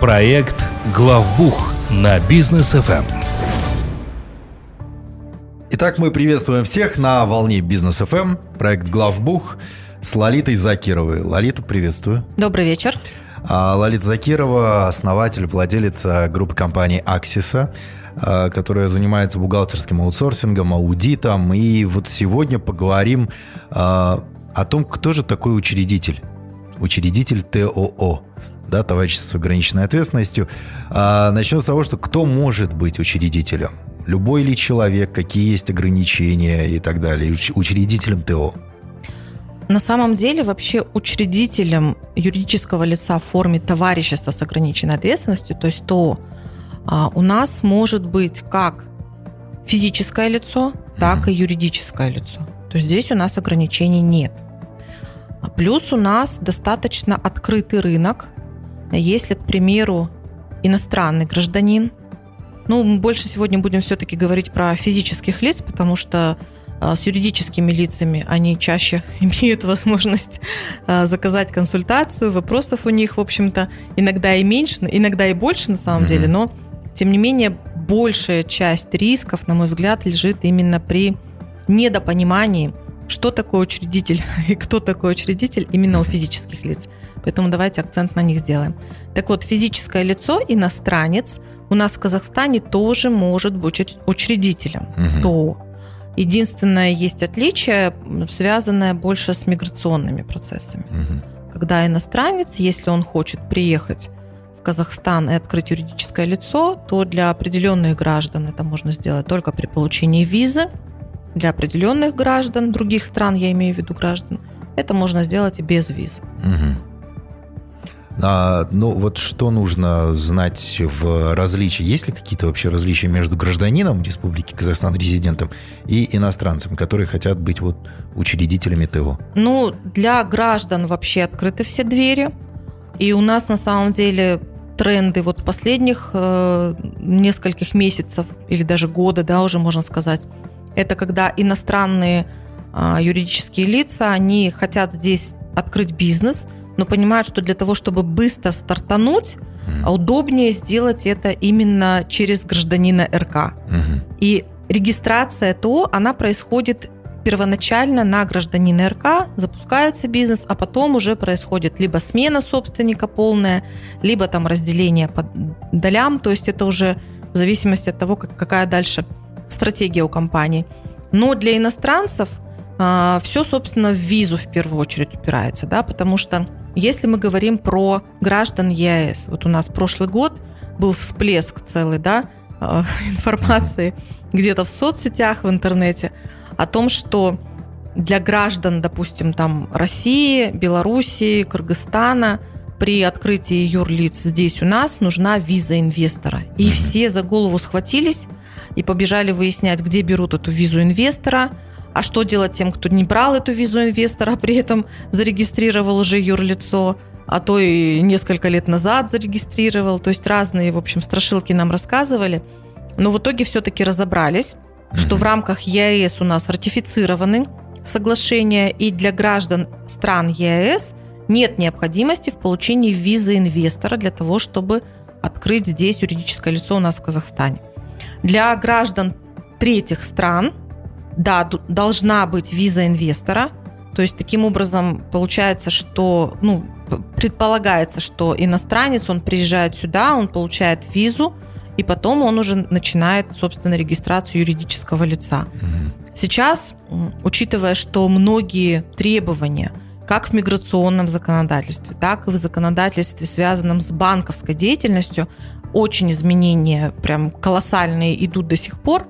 Проект «Главбух» на бизнес ФМ. Итак, мы приветствуем всех на волне Бизнес ФМ, проект Главбух с Лолитой Закировой. Лолита, приветствую. Добрый вечер. А, Лолита Закирова, основатель, владелица группы компании Аксиса, а, которая занимается бухгалтерским аутсорсингом, аудитом. И вот сегодня поговорим а, о том, кто же такой учредитель. Учредитель ТОО да, товарищество с ограниченной ответственностью. А, начнем с того, что кто может быть учредителем? Любой ли человек, какие есть ограничения и так далее, учредителем ТО? На самом деле вообще учредителем юридического лица в форме товарищества с ограниченной ответственностью, то есть ТО, а, у нас может быть как физическое лицо, так и юридическое лицо. То есть здесь у нас ограничений нет. Плюс у нас достаточно открытый рынок. Если, к примеру, иностранный гражданин, ну, мы больше сегодня будем все-таки говорить про физических лиц, потому что а, с юридическими лицами они чаще имеют возможность а, заказать консультацию, вопросов у них, в общем-то, иногда и меньше, иногда и больше на самом mm-hmm. деле, но тем не менее большая часть рисков, на мой взгляд, лежит именно при недопонимании, что такое учредитель и кто такой учредитель именно у физических лиц. Поэтому давайте акцент на них сделаем. Так вот, физическое лицо, иностранец, у нас в Казахстане тоже может быть учредителем. Угу. То единственное есть отличие, связанное больше с миграционными процессами. Угу. Когда иностранец, если он хочет приехать в Казахстан и открыть юридическое лицо, то для определенных граждан это можно сделать только при получении визы. Для определенных граждан других стран, я имею в виду граждан, это можно сделать и без визы. Угу. А, ну, вот что нужно знать в различии? Есть ли какие-то вообще различия между гражданином Республики Казахстан, резидентом, и иностранцем, которые хотят быть вот учредителями ТО? Ну, для граждан вообще открыты все двери. И у нас на самом деле тренды вот последних э, нескольких месяцев или даже года, да, уже можно сказать, это когда иностранные э, юридические лица, они хотят здесь открыть бизнес – но понимают, что для того, чтобы быстро стартануть, mm. удобнее сделать это именно через гражданина РК. Mm-hmm. И регистрация ТО, она происходит первоначально на гражданина РК, запускается бизнес, а потом уже происходит либо смена собственника полная, либо там разделение по долям, то есть это уже в зависимости от того, как, какая дальше стратегия у компании. Но для иностранцев а, все, собственно, в визу в первую очередь упирается, да, потому что если мы говорим про граждан ЕАЭС, вот у нас прошлый год был всплеск целый, да, э, информации где-то в соцсетях, в интернете о том, что для граждан, допустим, там России, Белоруссии, Кыргызстана при открытии юрлиц здесь у нас нужна виза инвестора. И все за голову схватились и побежали выяснять, где берут эту визу инвестора, а что делать тем, кто не брал эту визу инвестора, а при этом зарегистрировал уже юрлицо, а то и несколько лет назад зарегистрировал. То есть разные, в общем, страшилки нам рассказывали. Но в итоге все-таки разобрались, что в рамках ЕАЭС у нас ратифицированы соглашения, и для граждан стран ЕАЭС нет необходимости в получении визы инвестора для того, чтобы открыть здесь юридическое лицо у нас в Казахстане. Для граждан третьих стран – да, должна быть виза инвестора. То есть таким образом получается, что, ну, предполагается, что иностранец, он приезжает сюда, он получает визу, и потом он уже начинает, собственно, регистрацию юридического лица. Угу. Сейчас, учитывая, что многие требования, как в миграционном законодательстве, так и в законодательстве, связанном с банковской деятельностью, очень изменения прям колоссальные идут до сих пор,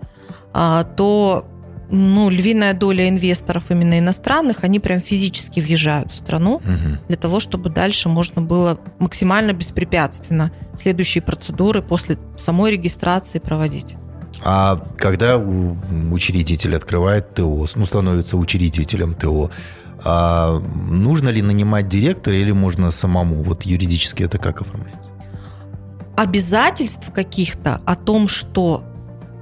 а, то ну, львиная доля инвесторов именно иностранных, они прям физически въезжают в страну угу. для того, чтобы дальше можно было максимально беспрепятственно следующие процедуры после самой регистрации проводить. А когда учредитель открывает ТО, ну, становится учредителем ТО, а нужно ли нанимать директора или можно самому? Вот юридически это как оформляется? Обязательств каких-то о том, что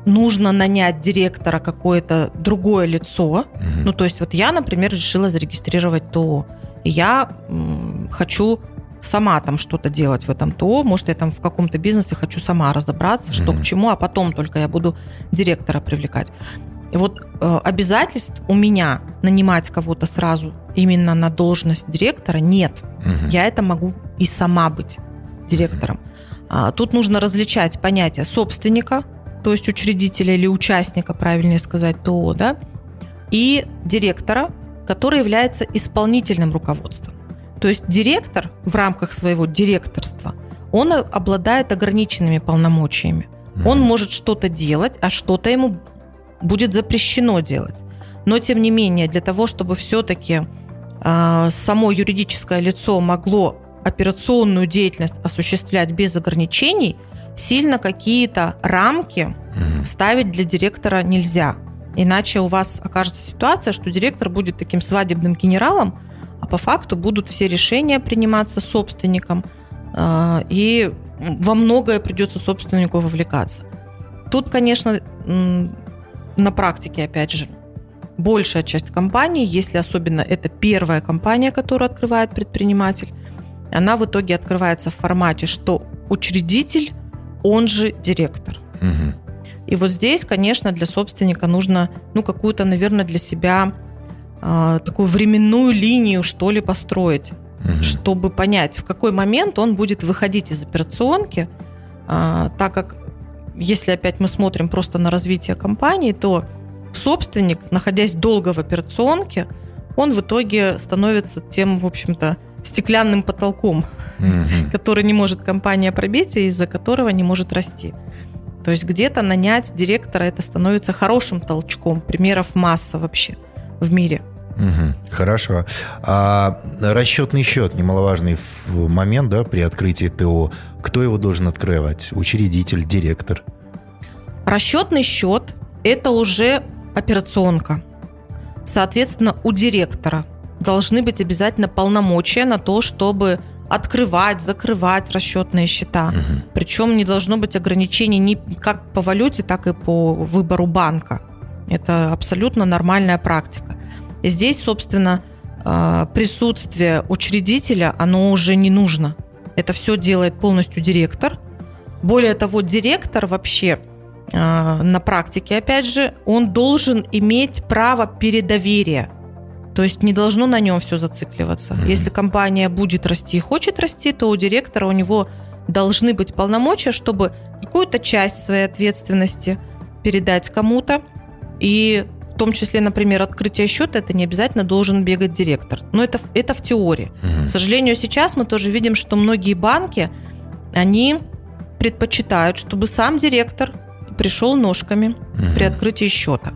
нужно нанять директора какое-то другое лицо. Угу. Ну, то есть вот я, например, решила зарегистрировать ТО. И я м, хочу сама там что-то делать в этом ТО, может, я там в каком-то бизнесе хочу сама разобраться, что mm-hmm. к чему, а потом только я буду директора привлекать. И вот э, обязательств у меня нанимать кого-то сразу именно на должность директора нет. Угу. Я это могу и сама быть директором. Угу. А, тут нужно различать понятие собственника, то есть учредителя или участника, правильнее сказать, ТО, да, и директора, который является исполнительным руководством. То есть директор в рамках своего директорства, он обладает ограниченными полномочиями. Он может что-то делать, а что-то ему будет запрещено делать. Но, тем не менее, для того, чтобы все-таки э, само юридическое лицо могло операционную деятельность осуществлять без ограничений, сильно какие-то рамки угу. ставить для директора нельзя. Иначе у вас окажется ситуация, что директор будет таким свадебным генералом, а по факту будут все решения приниматься собственником, э, и во многое придется собственнику вовлекаться. Тут, конечно, на практике, опять же, большая часть компаний, если особенно это первая компания, которую открывает предприниматель, она в итоге открывается в формате, что учредитель, он же директор. Угу. И вот здесь, конечно, для собственника нужно, ну, какую-то, наверное, для себя э, такую временную линию, что ли, построить, угу. чтобы понять, в какой момент он будет выходить из операционки, э, так как если опять мы смотрим просто на развитие компании, то собственник, находясь долго в операционке, он в итоге становится тем, в общем-то, стеклянным потолком, mm-hmm. который не может компания пробить и из-за которого не может расти. То есть где-то нанять директора это становится хорошим толчком. Примеров масса вообще в мире. Угу, хорошо. А расчетный счет, немаловажный момент, да, при открытии ТО. Кто его должен открывать? Учредитель, директор? Расчетный счет – это уже операционка. Соответственно, у директора должны быть обязательно полномочия на то, чтобы открывать, закрывать расчетные счета. Угу. Причем не должно быть ограничений ни как по валюте, так и по выбору банка. Это абсолютно нормальная практика. Здесь, собственно, а, присутствие учредителя, оно уже не нужно. Это все делает полностью директор. Более того, директор вообще а, на практике, опять же, он должен иметь право передоверия. То есть не должно на нем все зацикливаться. Mm-hmm. Если компания будет расти и хочет расти, то у директора у него должны быть полномочия, чтобы какую-то часть своей ответственности передать кому-то. И в том числе, например, открытие счета, это не обязательно должен бегать директор. Но это, это в теории. Угу. К сожалению, сейчас мы тоже видим, что многие банки, они предпочитают, чтобы сам директор пришел ножками угу. при открытии счета.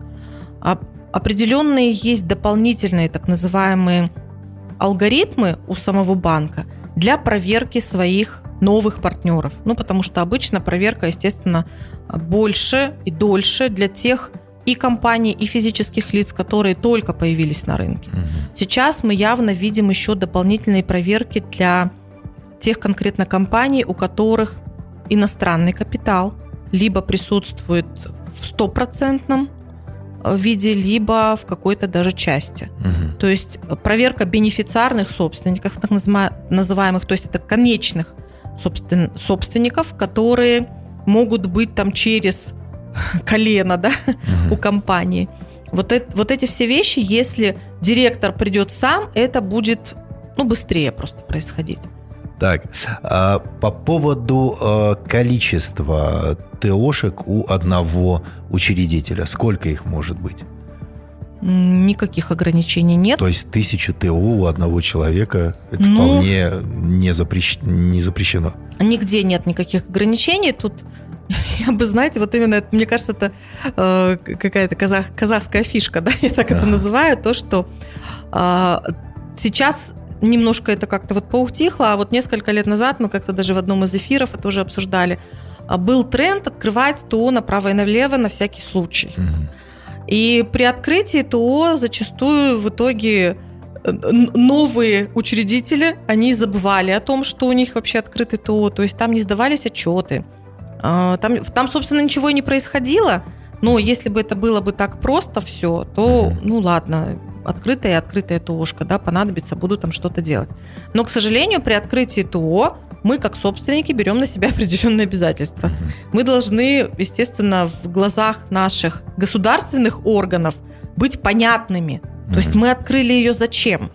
А определенные есть дополнительные так называемые алгоритмы у самого банка для проверки своих новых партнеров. Ну, потому что обычно проверка, естественно, больше и дольше для тех и компаний, и физических лиц, которые только появились на рынке. Угу. Сейчас мы явно видим еще дополнительные проверки для тех конкретно компаний, у которых иностранный капитал либо присутствует в стопроцентном виде, либо в какой-то даже части. Угу. То есть проверка бенефициарных собственников, так называемых, то есть это конечных собствен, собственников, которые могут быть там через колено да, угу. у компании. Вот, это, вот эти все вещи, если директор придет сам, это будет ну, быстрее просто происходить. Так, а по поводу а, количества ТОшек у одного учредителя, сколько их может быть? Никаких ограничений нет. То есть тысячу ТО у одного человека это ну, вполне не, запрещ... не запрещено. Нигде нет никаких ограничений. Тут я бы, знаете, вот именно, мне кажется, это э, какая-то казах, казахская фишка, да, я так ага. это называю, то, что э, сейчас немножко это как-то вот поутихло, а вот несколько лет назад мы как-то даже в одном из эфиров это уже обсуждали, а, был тренд открывать ТО направо и налево на всякий случай. Угу. И при открытии ТО зачастую в итоге э, новые учредители, они забывали о том, что у них вообще открытый ТО, то есть там не сдавались отчеты, а, там, там, собственно, ничего и не происходило. Но если бы это было бы так просто все, то, ну ладно, открытая и открытая ТОшка, да, понадобится, буду там что-то делать. Но, к сожалению, при открытии ТО мы, как собственники, берем на себя определенные обязательства. Мы должны, естественно, в глазах наших государственных органов быть понятными. То есть мы открыли ее зачем?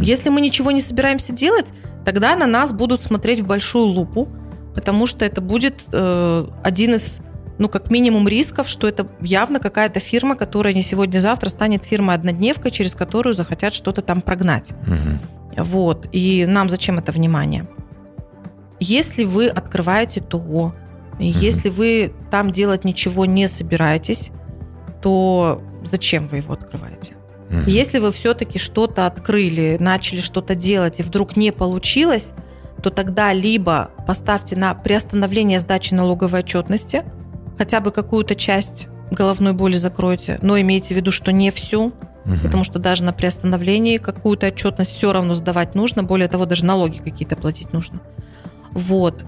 Если мы ничего не собираемся делать, тогда на нас будут смотреть в большую лупу, потому что это будет э, один из, ну, как минимум рисков, что это явно какая-то фирма, которая не сегодня-завтра станет фирмой-однодневкой, через которую захотят что-то там прогнать. Мгм. Вот. И нам зачем это внимание? Если вы открываете ТО, и если вы там делать ничего не собираетесь, то зачем вы его открываете? Мгм. Если вы все-таки что-то открыли, начали что-то делать, и вдруг не получилось, то тогда либо поставьте на приостановление сдачи налоговой отчетности, хотя бы какую-то часть головной боли закройте, но имейте в виду, что не всю, Мгм. потому что даже на приостановлении какую-то отчетность все равно сдавать нужно, более того, даже налоги какие-то платить нужно. Вот.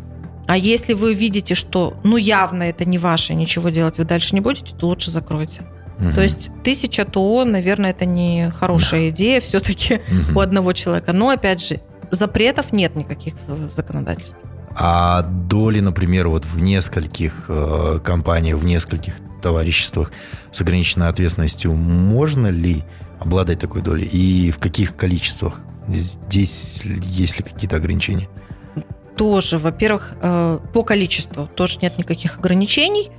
А если вы видите, что ну явно это не ваше, ничего делать вы дальше не будете, то лучше закройте. Мгм. То есть тысяча ТО, наверное, это не хорошая идея все-таки Мгм. у одного человека. Но, опять же, запретов нет никаких в законодательстве. А доли, например, вот в нескольких э, компаниях, в нескольких товариществах с ограниченной ответственностью, можно ли обладать такой долей? И в каких количествах? Здесь есть ли какие-то ограничения? Тоже, во-первых, э, по количеству тоже нет никаких ограничений.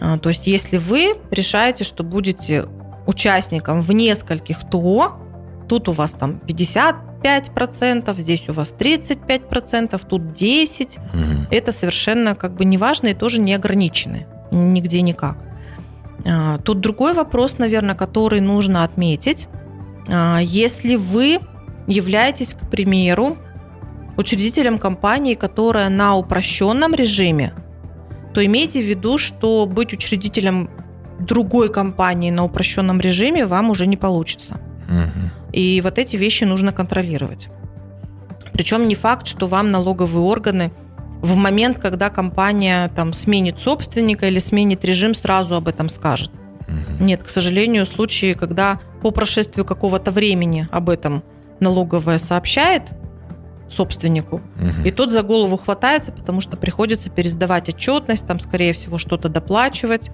А, То есть, если вы решаете, что будете участником в нескольких ТО, тут у вас там 55%, здесь у вас 35%, тут 10%, Мгм. это совершенно как бы не важно и тоже не ограничены нигде никак. А, Тут другой вопрос, наверное, который нужно отметить. А, Если вы являетесь, к примеру, учредителем компании, которая на упрощенном режиме, то имейте в виду, что быть учредителем другой компании на упрощенном режиме вам уже не получится. Мгм. И вот эти вещи нужно контролировать. Причем не факт, что вам налоговые органы в момент, когда компания там сменит собственника или сменит режим, сразу об этом скажет. Нет, к сожалению, случаи, когда по прошествию какого-то времени об этом налоговая сообщает собственнику, Мгм. и тот за голову хватается, потому что приходится пересдавать отчетность, там, скорее всего, что-то доплачивать,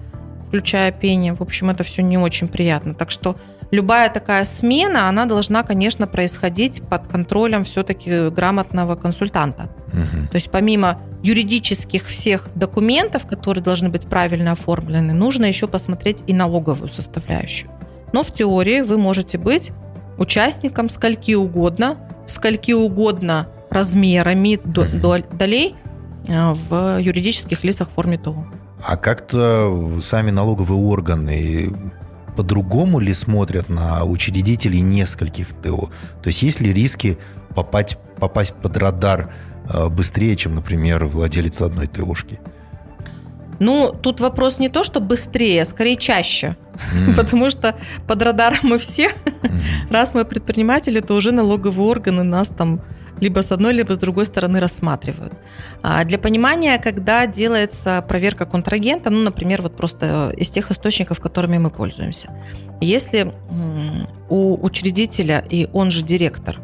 включая пение. В общем, это все не очень приятно. Так что любая такая смена, она должна, конечно, происходить под контролем все-таки грамотного консультанта. Мгм. То есть помимо юридических всех документов, которые должны быть правильно оформлены, нужно еще посмотреть и налоговую составляющую. Но в теории вы можете быть участником скольки угодно, скольки угодно размерами до- до- долей э, в юридических лицах в форме ТО. А как-то сами налоговые органы по-другому ли смотрят на учредителей нескольких ТО? То есть есть ли риски попасть, попасть под радар э, быстрее, чем, например, владелец одной ТОшки? Ну, тут вопрос не то, что быстрее, а скорее чаще. М, Потому что под радаром мы все. мгм. Раз мы предприниматели, то уже налоговые органы нас там либо с одной, либо с другой стороны рассматривают. А для понимания, когда делается проверка контрагента, ну, например, вот просто из тех источников, которыми мы пользуемся. Если у учредителя и он же директор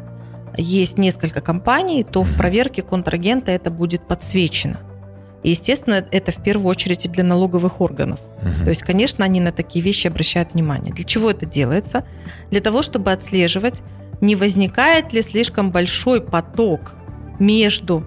есть несколько компаний, то в проверке контрагента это будет подсвечено. И, естественно, это в первую очередь и для налоговых органов. Мгм. То есть, конечно, они на такие вещи обращают внимание. Для чего это делается? Для того, чтобы отслеживать, не возникает ли слишком большой поток между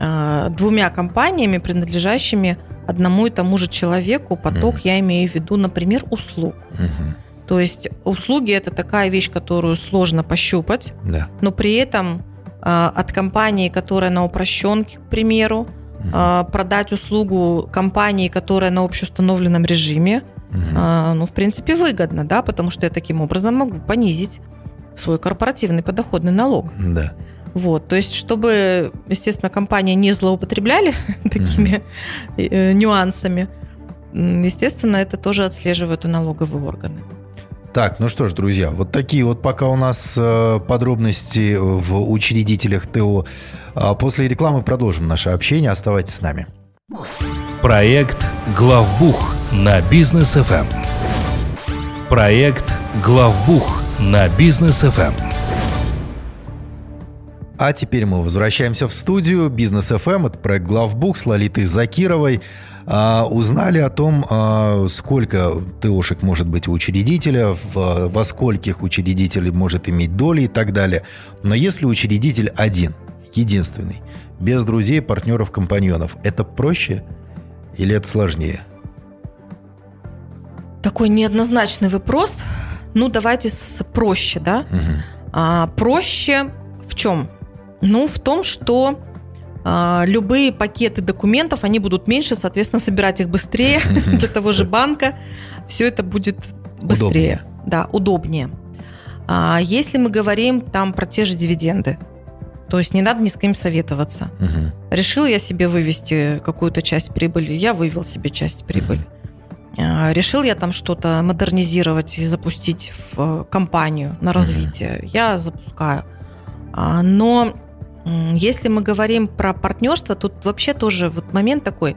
э, двумя компаниями, принадлежащими одному и тому же человеку. Поток, Мгм. я имею в виду, например, услуг. Мгм. То есть услуги это такая вещь, которую сложно пощупать, Да. но при этом э, от компании, которая на упрощенке, к примеру, Мгм. э, продать услугу компании, которая на общеустановленном режиме, Мгм. а, ну, в принципе, выгодно, да, потому что я таким образом могу понизить свой корпоративный подоходный налог. Да. Вот, то есть, чтобы, естественно, компании не злоупотребляли такими э, нюансами, естественно, это тоже отслеживают и налоговые органы. Так, ну что ж, друзья, вот такие вот пока у нас э, подробности в учредителях ТО. А после рекламы продолжим наше общение. Оставайтесь с нами. Проект «Главбух» на бизнес ФМ. Проект «Главбух» на бизнес FM. А теперь мы возвращаемся в студию Бизнес FM. Это проект Главбук с Лолитой Закировой. А, узнали о том, а, сколько ТОшек может быть у учредителя, в, во скольких учредитель может иметь доли и так далее. Но если учредитель один, единственный, без друзей, партнеров, компаньонов, это проще или это сложнее? Такой неоднозначный вопрос. Ну, давайте с проще, да? Угу. А, проще в чем? Ну, в том, что а, любые пакеты документов, они будут меньше, соответственно, собирать их быстрее для того же банка. Все это будет быстрее. Удобнее. Да, удобнее. А, если мы говорим там про те же дивиденды, то есть не надо ни с кем советоваться. Угу. Решил я себе вывести какую-то часть прибыли, я вывел себе часть прибыли. Угу. Решил я там что-то модернизировать и запустить в э, компанию на развитие, угу. я запускаю. Но если мы говорим про партнерство, тут вообще тоже вот момент такой.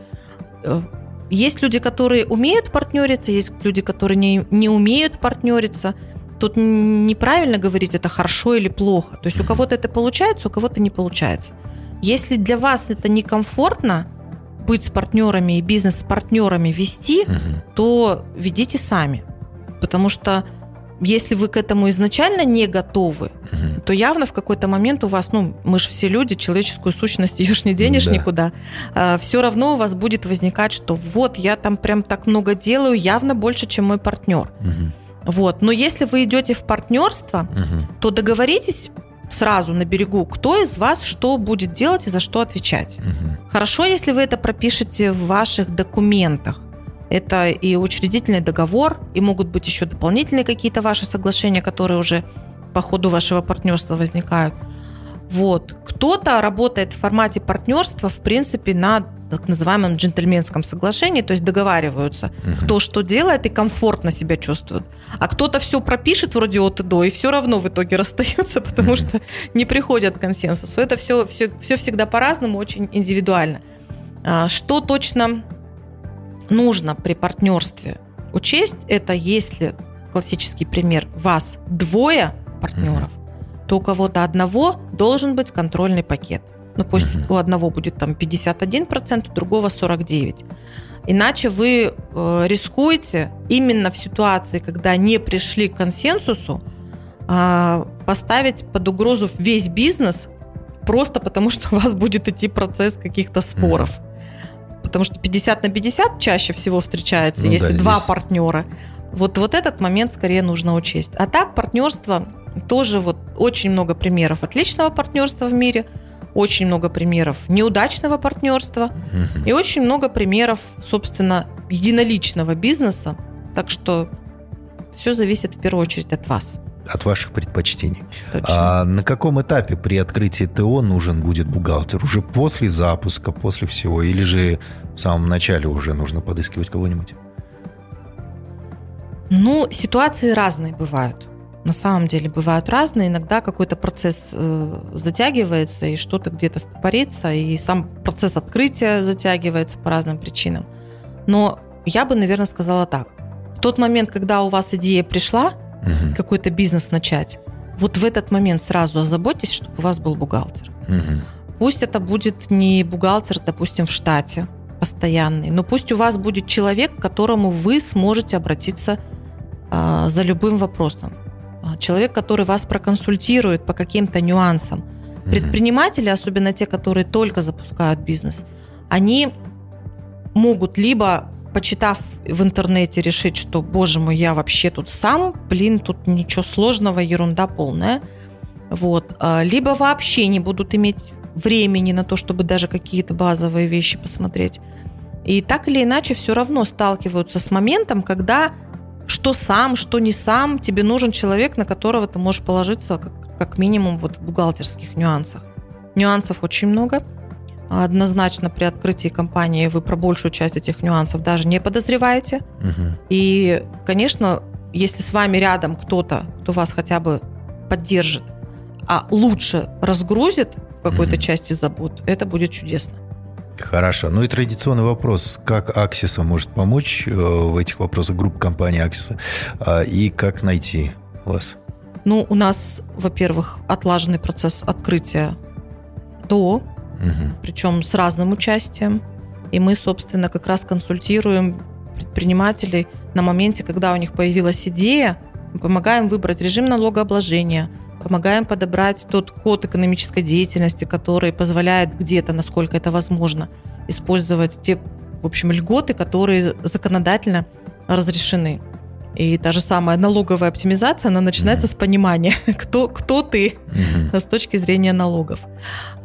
Э, есть люди, которые умеют партнериться, есть люди, которые не, не умеют партнериться. Тут неправильно говорить, это хорошо или плохо. То есть у кого-то это получается, у кого-то не получается. Если для вас это некомфортно, быть с партнерами и бизнес с партнерами вести, угу. то ведите сами. Потому что если вы к этому изначально не готовы, угу. то явно в какой-то момент у вас, ну, мы же все люди, человеческую сущность, ее ж не денешь да. никуда, а, все равно у вас будет возникать, что вот, я там прям так много делаю, явно больше, чем мой партнер. Угу. Вот. Но если вы идете в партнерство, угу. то договоритесь сразу на берегу, кто из вас что будет делать и за что отвечать. Угу. Хорошо, если вы это пропишете в ваших документах. Это и учредительный договор, и могут быть еще дополнительные какие-то ваши соглашения, которые уже по ходу вашего партнерства возникают. Вот. Кто-то работает в формате партнерства, в принципе, на так называемом джентльменском соглашении, то есть договариваются, uh кто что делает и комфортно себя чувствует. А кто-то все пропишет вроде от и до, и все равно в итоге расстаются, потому uh что не приходят к консенсусу. Это все, все, все всегда по-разному, очень индивидуально. А, что точно нужно при партнерстве учесть, это если, классический пример, вас двое партнеров, mm-hmm. То у кого-то одного должен быть контрольный пакет. Ну, пусть у одного будет там 51%, у другого 49%. Иначе вы э, рискуете именно в ситуации, когда не пришли к консенсусу, э, поставить под угрозу весь бизнес просто потому, что у вас будет идти процесс каких-то споров. Mm-hmm потому что 50 на 50 чаще всего встречается, ну, если да, два здесь... партнера. Вот, вот этот момент скорее нужно учесть. А так партнерство тоже вот очень много примеров отличного партнерства в мире, очень много примеров неудачного партнерства угу. и очень много примеров, собственно, единоличного бизнеса. Так что все зависит в первую очередь от вас от ваших предпочтений. Точно. А на каком этапе при открытии ТО нужен будет бухгалтер? Уже после запуска, после всего? Или же в самом начале уже нужно подыскивать кого-нибудь? Ну, ситуации разные бывают. На самом деле бывают разные. Иногда какой-то процесс э, затягивается, и что-то где-то стопорится, и сам процесс открытия затягивается по разным причинам. Но я бы, наверное, сказала так. В тот момент, когда у вас идея пришла, угу. какой-то бизнес начать, вот в этот момент сразу озаботьтесь, чтобы у вас был бухгалтер. Угу. Пусть это будет не бухгалтер, допустим, в штате постоянный, но пусть у вас будет человек, к которому вы сможете обратиться э, за любым вопросом. Человек, который вас проконсультирует по каким-то нюансам. Предприниматели, особенно те, которые только запускают бизнес, они могут либо почитав в интернете, решить, что, боже мой, я вообще тут сам, блин, тут ничего сложного, ерунда полная. Вот. А, либо вообще не будут иметь времени на то, чтобы даже какие-то базовые вещи посмотреть. И так или иначе все равно сталкиваются с моментом, когда что сам, что не сам, тебе нужен человек, на которого ты можешь положиться как, как минимум вот в бухгалтерских нюансах. Нюансов очень много – однозначно при открытии компании вы про большую часть этих нюансов даже не подозреваете. Угу. И, конечно, если с вами рядом кто-то, кто вас хотя бы поддержит, а лучше разгрузит в какой-то угу. части забот, это будет чудесно. Хорошо. Ну и традиционный вопрос. Как Аксиса может помочь э, в этих вопросах, группа компании Аксиса, э, и как найти вас? Ну, у нас, во-первых, отлаженный процесс открытия ДО, угу. причем с разным участием. И мы, собственно, как раз консультируем предпринимателей на моменте, когда у них появилась идея, мы помогаем выбрать режим налогообложения, помогаем подобрать тот код экономической деятельности, который позволяет где-то, насколько это возможно, использовать те, в общем, льготы, которые законодательно разрешены. И та же самая налоговая оптимизация, она начинается mm-hmm. с понимания, кто, кто ты mm-hmm. с точки зрения налогов.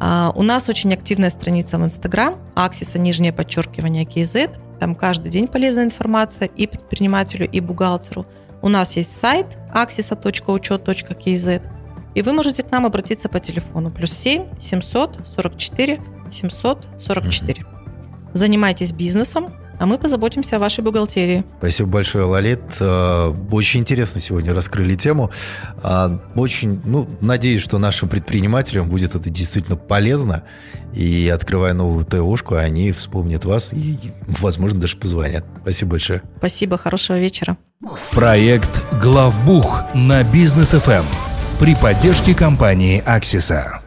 А, у нас очень активная страница в Инстаграм, Аксиса, нижнее подчеркивание KZ. Там каждый день полезная информация и предпринимателю, и бухгалтеру. У нас есть сайт axisa.учет.kz. И вы можете к нам обратиться по телефону плюс 7 744 744. Mm-hmm. Занимайтесь бизнесом, а мы позаботимся о вашей бухгалтерии. Спасибо большое, Лалит. Э, очень интересно сегодня раскрыли тему. Э, очень, ну, надеюсь, что нашим предпринимателям будет это действительно полезно. И открывая новую ТОшку, они вспомнят вас и, возможно, даже позвонят. Спасибо большое. Спасибо, хорошего вечера. Проект «Главбух» на Бизнес ФМ при поддержке компании «Аксиса».